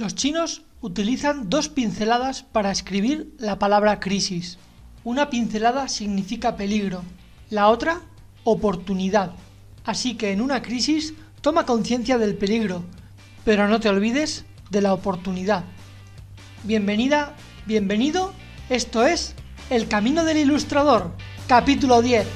Los chinos utilizan dos pinceladas para escribir la palabra crisis. Una pincelada significa peligro, la otra oportunidad. Así que en una crisis toma conciencia del peligro, pero no te olvides de la oportunidad. Bienvenida, bienvenido, esto es El Camino del Ilustrador, capítulo 10.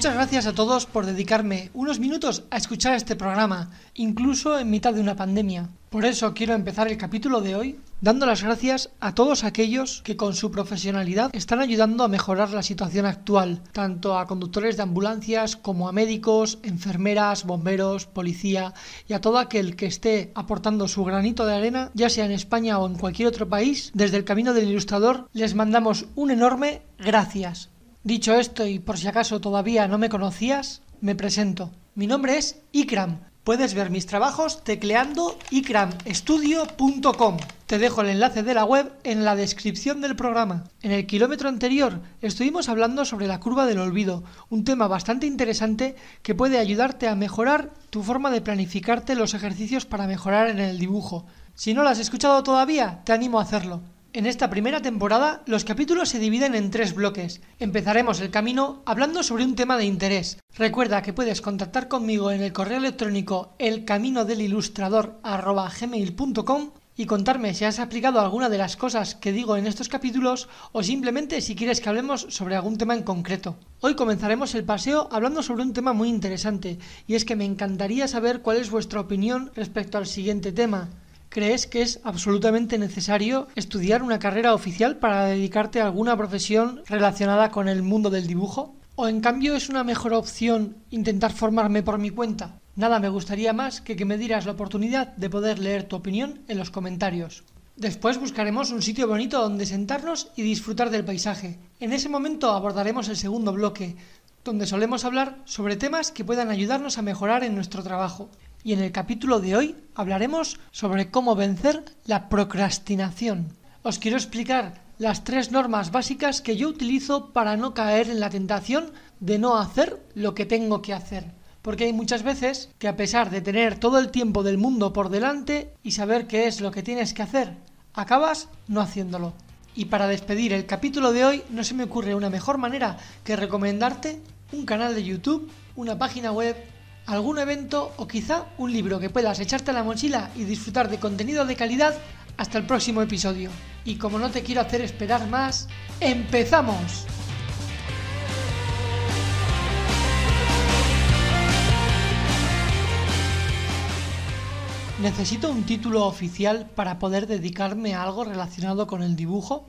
Muchas gracias a todos por dedicarme unos minutos a escuchar este programa, incluso en mitad de una pandemia. Por eso quiero empezar el capítulo de hoy dando las gracias a todos aquellos que con su profesionalidad están ayudando a mejorar la situación actual, tanto a conductores de ambulancias como a médicos, enfermeras, bomberos, policía y a todo aquel que esté aportando su granito de arena, ya sea en España o en cualquier otro país, desde el Camino del Ilustrador les mandamos un enorme gracias. Dicho esto y por si acaso todavía no me conocías, me presento. Mi nombre es Ikram. Puedes ver mis trabajos tecleando ikramstudio.com. Te dejo el enlace de la web en la descripción del programa. En el kilómetro anterior estuvimos hablando sobre la curva del olvido, un tema bastante interesante que puede ayudarte a mejorar tu forma de planificarte los ejercicios para mejorar en el dibujo. Si no lo has escuchado todavía, te animo a hacerlo. En esta primera temporada los capítulos se dividen en tres bloques. Empezaremos el camino hablando sobre un tema de interés. Recuerda que puedes contactar conmigo en el correo electrónico elcaminodelilustrador.gmail.com y contarme si has aplicado alguna de las cosas que digo en estos capítulos o simplemente si quieres que hablemos sobre algún tema en concreto. Hoy comenzaremos el paseo hablando sobre un tema muy interesante y es que me encantaría saber cuál es vuestra opinión respecto al siguiente tema. ¿Crees que es absolutamente necesario estudiar una carrera oficial para dedicarte a alguna profesión relacionada con el mundo del dibujo? ¿O en cambio es una mejor opción intentar formarme por mi cuenta? Nada me gustaría más que que me dieras la oportunidad de poder leer tu opinión en los comentarios. Después buscaremos un sitio bonito donde sentarnos y disfrutar del paisaje. En ese momento abordaremos el segundo bloque, donde solemos hablar sobre temas que puedan ayudarnos a mejorar en nuestro trabajo y en el capítulo de hoy hablaremos sobre cómo vencer la procrastinación. Os quiero explicar las tres normas básicas que yo utilizo para no caer en la tentación de no hacer lo que tengo que hacer. Porque hay muchas veces que a pesar de tener todo el tiempo del mundo por delante y saber qué es lo que tienes que hacer, acabas no haciéndolo. Y para despedir el capítulo de hoy no se me ocurre una mejor manera que recomendarte un canal de YouTube, una página web algún evento o quizá un libro que puedas echarte a la mochila y disfrutar de contenido de calidad hasta el próximo episodio. Y como no te quiero hacer esperar más, ¡empezamos! ¿Necesito un título oficial para poder dedicarme a algo relacionado con el dibujo?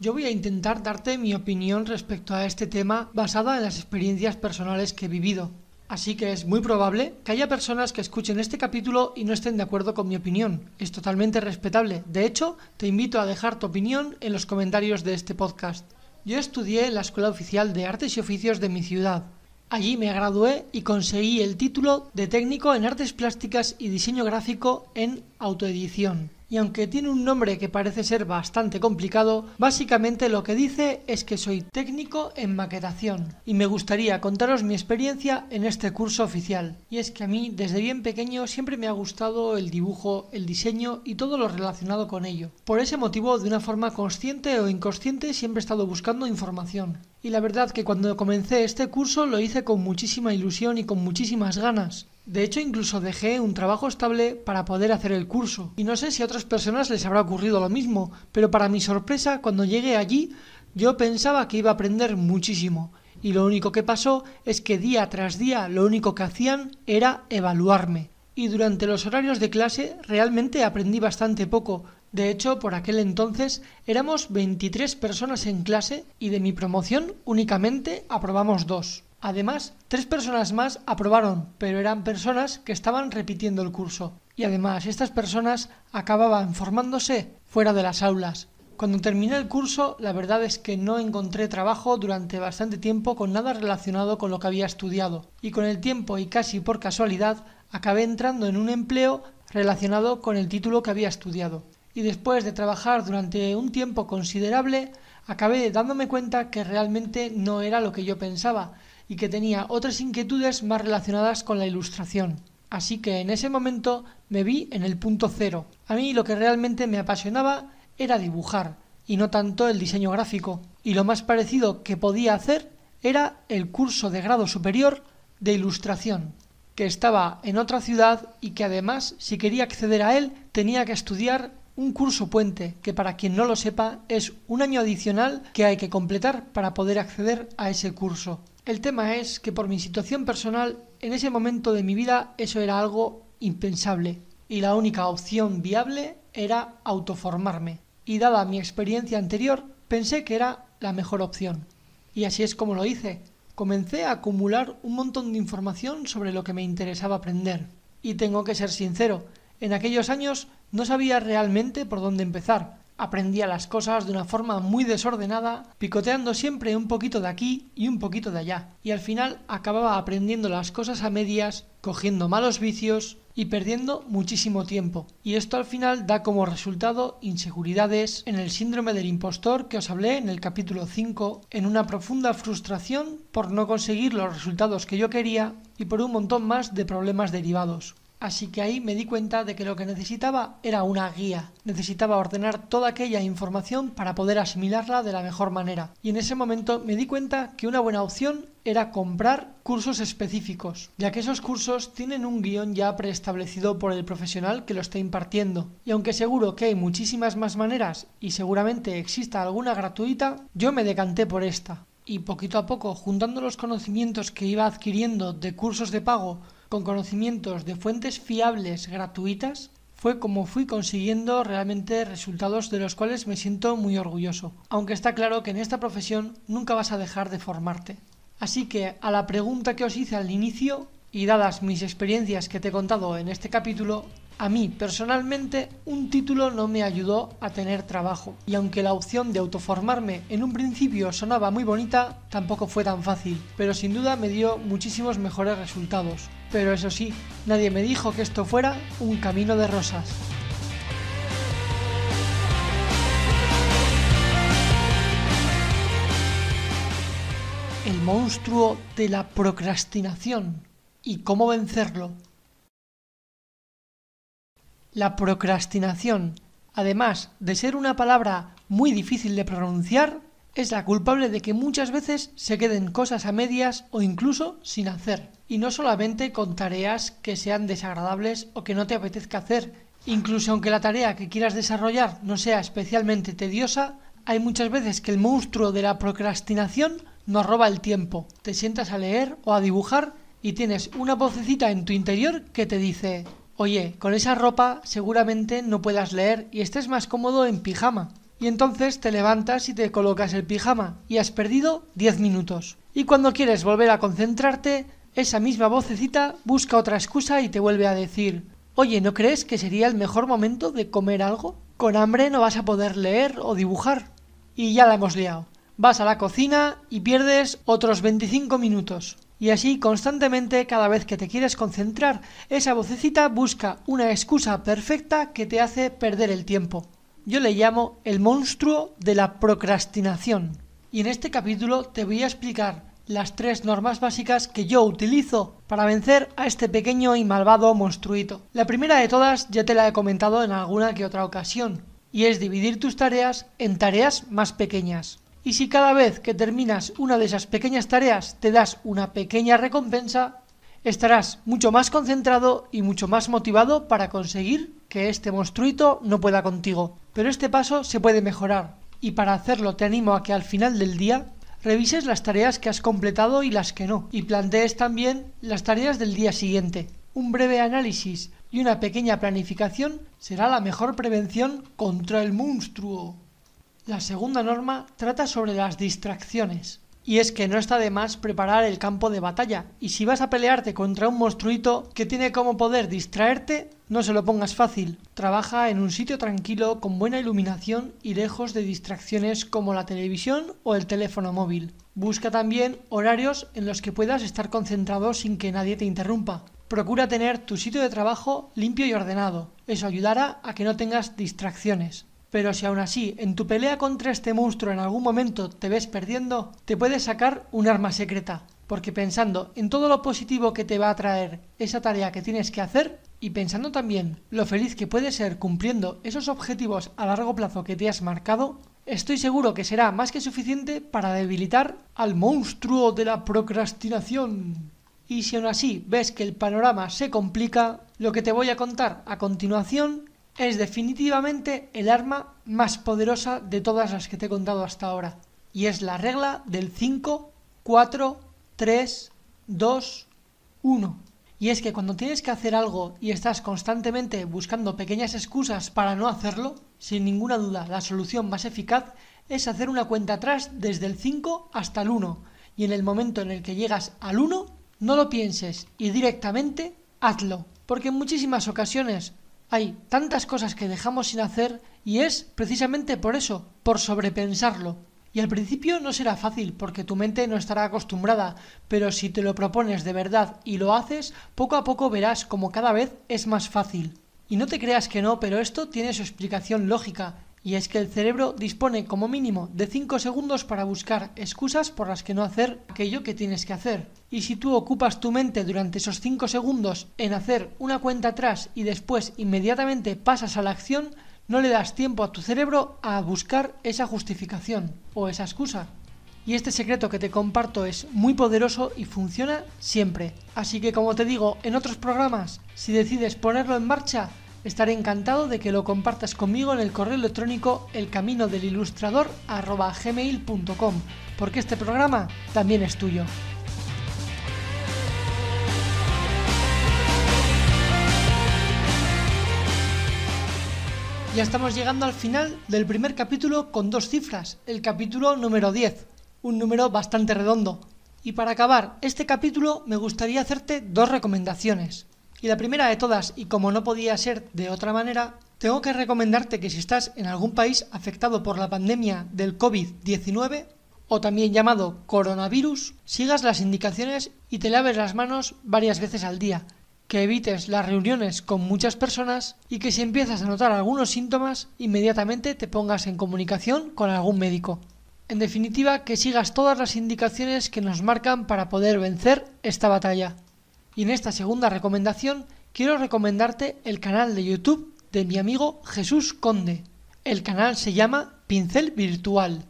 Yo voy a intentar darte mi opinión respecto a este tema basada en las experiencias personales que he vivido. Así que es muy probable que haya personas que escuchen este capítulo y no estén de acuerdo con mi opinión. Es totalmente respetable. De hecho, te invito a dejar tu opinión en los comentarios de este podcast. Yo estudié en la Escuela Oficial de Artes y Oficios de mi ciudad. Allí me gradué y conseguí el título de técnico en artes plásticas y diseño gráfico en autoedición y aunque tiene un nombre que parece ser bastante complicado, básicamente lo que dice es que soy técnico en maquetación y me gustaría contaros mi experiencia en este curso oficial. Y es que a mí desde bien pequeño siempre me ha gustado el dibujo, el diseño y todo lo relacionado con ello. Por ese motivo, de una forma consciente o inconsciente, siempre he estado buscando información. Y la verdad que cuando comencé este curso lo hice con muchísima ilusión y con muchísimas ganas. De hecho, incluso dejé un trabajo estable para poder hacer el curso. Y no sé si a otras personas les habrá ocurrido lo mismo, pero para mi sorpresa, cuando llegué allí, yo pensaba que iba a aprender muchísimo. Y lo único que pasó es que día tras día lo único que hacían era evaluarme. Y durante los horarios de clase realmente aprendí bastante poco. De hecho, por aquel entonces éramos 23 personas en clase y de mi promoción únicamente aprobamos dos. Además, tres personas más aprobaron, pero eran personas que estaban repitiendo el curso. Y además, estas personas acababan formándose fuera de las aulas. Cuando terminé el curso, la verdad es que no encontré trabajo durante bastante tiempo con nada relacionado con lo que había estudiado. Y con el tiempo y casi por casualidad, acabé entrando en un empleo relacionado con el título que había estudiado. Y después de trabajar durante un tiempo considerable, acabé dándome cuenta que realmente no era lo que yo pensaba y que tenía otras inquietudes más relacionadas con la ilustración. Así que en ese momento me vi en el punto cero. A mí lo que realmente me apasionaba era dibujar y no tanto el diseño gráfico. Y lo más parecido que podía hacer era el curso de grado superior de ilustración, que estaba en otra ciudad y que además, si quería acceder a él, tenía que estudiar un curso puente, que para quien no lo sepa es un año adicional que hay que completar para poder acceder a ese curso. El tema es que por mi situación personal, en ese momento de mi vida eso era algo impensable y la única opción viable era autoformarme. Y dada mi experiencia anterior, pensé que era la mejor opción. Y así es como lo hice. Comencé a acumular un montón de información sobre lo que me interesaba aprender. Y tengo que ser sincero, en aquellos años no sabía realmente por dónde empezar. Aprendía las cosas de una forma muy desordenada, picoteando siempre un poquito de aquí y un poquito de allá. Y al final acababa aprendiendo las cosas a medias, cogiendo malos vicios y perdiendo muchísimo tiempo. Y esto al final da como resultado inseguridades en el síndrome del impostor que os hablé en el capítulo 5, en una profunda frustración por no conseguir los resultados que yo quería y por un montón más de problemas derivados. Así que ahí me di cuenta de que lo que necesitaba era una guía. Necesitaba ordenar toda aquella información para poder asimilarla de la mejor manera. Y en ese momento me di cuenta que una buena opción era comprar cursos específicos, ya que esos cursos tienen un guion ya preestablecido por el profesional que lo está impartiendo. Y aunque seguro que hay muchísimas más maneras y seguramente exista alguna gratuita, yo me decanté por esta. Y poquito a poco, juntando los conocimientos que iba adquiriendo de cursos de pago con conocimientos de fuentes fiables gratuitas, fue como fui consiguiendo realmente resultados de los cuales me siento muy orgulloso, aunque está claro que en esta profesión nunca vas a dejar de formarte. Así que a la pregunta que os hice al inicio, y dadas mis experiencias que te he contado en este capítulo, a mí, personalmente, un título no me ayudó a tener trabajo, y aunque la opción de autoformarme en un principio sonaba muy bonita, tampoco fue tan fácil, pero sin duda me dio muchísimos mejores resultados. Pero eso sí, nadie me dijo que esto fuera un camino de rosas. El monstruo de la procrastinación y cómo vencerlo. La procrastinación, además de ser una palabra muy difícil de pronunciar, es la culpable de que muchas veces se queden cosas a medias o incluso sin hacer. Y no solamente con tareas que sean desagradables o que no te apetezca hacer. Incluso aunque la tarea que quieras desarrollar no sea especialmente tediosa, hay muchas veces que el monstruo de la procrastinación nos roba el tiempo. Te sientas a leer o a dibujar y tienes una vocecita en tu interior que te dice Oye, con esa ropa seguramente no puedas leer y estés más cómodo en pijama. Y entonces te levantas y te colocas el pijama y has perdido 10 minutos. Y cuando quieres volver a concentrarte, esa misma vocecita busca otra excusa y te vuelve a decir Oye, ¿no crees que sería el mejor momento de comer algo? Con hambre no vas a poder leer o dibujar. Y ya la hemos liado. Vas a la cocina y pierdes otros 25 minutos. Y así constantemente cada vez que te quieres concentrar, esa vocecita busca una excusa perfecta que te hace perder el tiempo. Yo le llamo el monstruo de la procrastinación. Y en este capítulo te voy a explicar las tres normas básicas que yo utilizo para vencer a este pequeño y malvado monstruito. La primera de todas ya te la he comentado en alguna que otra ocasión, y es dividir tus tareas en tareas más pequeñas. Y si cada vez que terminas una de esas pequeñas tareas te das una pequeña recompensa, estarás mucho más concentrado y mucho más motivado para conseguir que este monstruito no pueda contigo. Pero este paso se puede mejorar y para hacerlo te animo a que al final del día revises las tareas que has completado y las que no y plantees también las tareas del día siguiente. Un breve análisis y una pequeña planificación será la mejor prevención contra el monstruo. La segunda norma trata sobre las distracciones. Y es que no está de más preparar el campo de batalla. Y si vas a pelearte contra un monstruito que tiene como poder distraerte, no se lo pongas fácil. Trabaja en un sitio tranquilo con buena iluminación y lejos de distracciones como la televisión o el teléfono móvil. Busca también horarios en los que puedas estar concentrado sin que nadie te interrumpa. Procura tener tu sitio de trabajo limpio y ordenado. Eso ayudará a que no tengas distracciones. Pero si aún así en tu pelea contra este monstruo en algún momento te ves perdiendo, te puedes sacar un arma secreta, porque pensando en todo lo positivo que te va a traer esa tarea que tienes que hacer, y pensando también lo feliz que puedes ser cumpliendo esos objetivos a largo plazo que te has marcado, estoy seguro que será más que suficiente para debilitar al monstruo de la procrastinación. Y si aún así ves que el panorama se complica, lo que te voy a contar a continuación es definitivamente el arma más poderosa de todas las que te he contado hasta ahora. Y es la regla del 5, 4, 3, 2, 1. Y es que cuando tienes que hacer algo y estás constantemente buscando pequeñas excusas para no hacerlo, sin ninguna duda la solución más eficaz es hacer una cuenta atrás desde el 5 hasta el 1. Y en el momento en el que llegas al 1, no lo pienses y directamente hazlo. Porque en muchísimas ocasiones hay tantas cosas que dejamos sin hacer y es precisamente por eso, por sobrepensarlo. Y al principio no será fácil porque tu mente no estará acostumbrada, pero si te lo propones de verdad y lo haces, poco a poco verás como cada vez es más fácil. Y no te creas que no, pero esto tiene su explicación lógica, y es que el cerebro dispone como mínimo de 5 segundos para buscar excusas por las que no hacer aquello que tienes que hacer. Y si tú ocupas tu mente durante esos 5 segundos en hacer una cuenta atrás y después inmediatamente pasas a la acción, no le das tiempo a tu cerebro a buscar esa justificación o esa excusa. Y este secreto que te comparto es muy poderoso y funciona siempre. Así que como te digo en otros programas, si decides ponerlo en marcha, Estaré encantado de que lo compartas conmigo en el correo electrónico elcaminodelilustrador.gmail.com porque este programa también es tuyo. Ya estamos llegando al final del primer capítulo con dos cifras, el capítulo número 10, un número bastante redondo. Y para acabar este capítulo me gustaría hacerte dos recomendaciones. Y la primera de todas, y como no podía ser de otra manera, tengo que recomendarte que si estás en algún país afectado por la pandemia del COVID-19, o también llamado coronavirus, sigas las indicaciones y te laves las manos varias veces al día, que evites las reuniones con muchas personas y que si empiezas a notar algunos síntomas, inmediatamente te pongas en comunicación con algún médico. En definitiva, que sigas todas las indicaciones que nos marcan para poder vencer esta batalla. Y en esta segunda recomendación quiero recomendarte el canal de YouTube de mi amigo Jesús Conde. El canal se llama Pincel Virtual.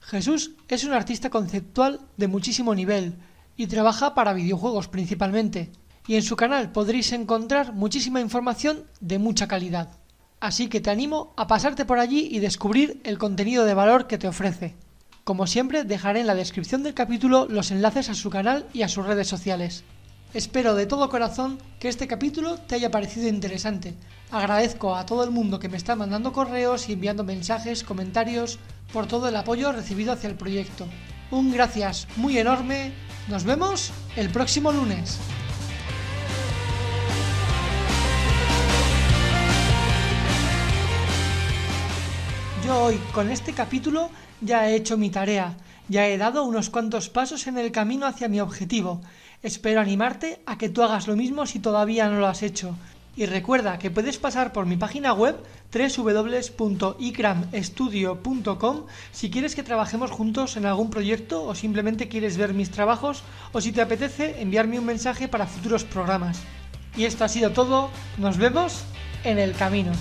Jesús es un artista conceptual de muchísimo nivel y trabaja para videojuegos principalmente. Y en su canal podréis encontrar muchísima información de mucha calidad. Así que te animo a pasarte por allí y descubrir el contenido de valor que te ofrece. Como siempre, dejaré en la descripción del capítulo los enlaces a su canal y a sus redes sociales. Espero de todo corazón que este capítulo te haya parecido interesante. Agradezco a todo el mundo que me está mandando correos y enviando mensajes, comentarios, por todo el apoyo recibido hacia el proyecto. Un gracias muy enorme. Nos vemos el próximo lunes. Yo hoy con este capítulo ya he hecho mi tarea, ya he dado unos cuantos pasos en el camino hacia mi objetivo Espero animarte a que tú hagas lo mismo si todavía no lo has hecho. Y recuerda que puedes pasar por mi página web www.icramestudio.com si quieres que trabajemos juntos en algún proyecto o simplemente quieres ver mis trabajos o si te apetece enviarme un mensaje para futuros programas. Y esto ha sido todo, nos vemos en el camino.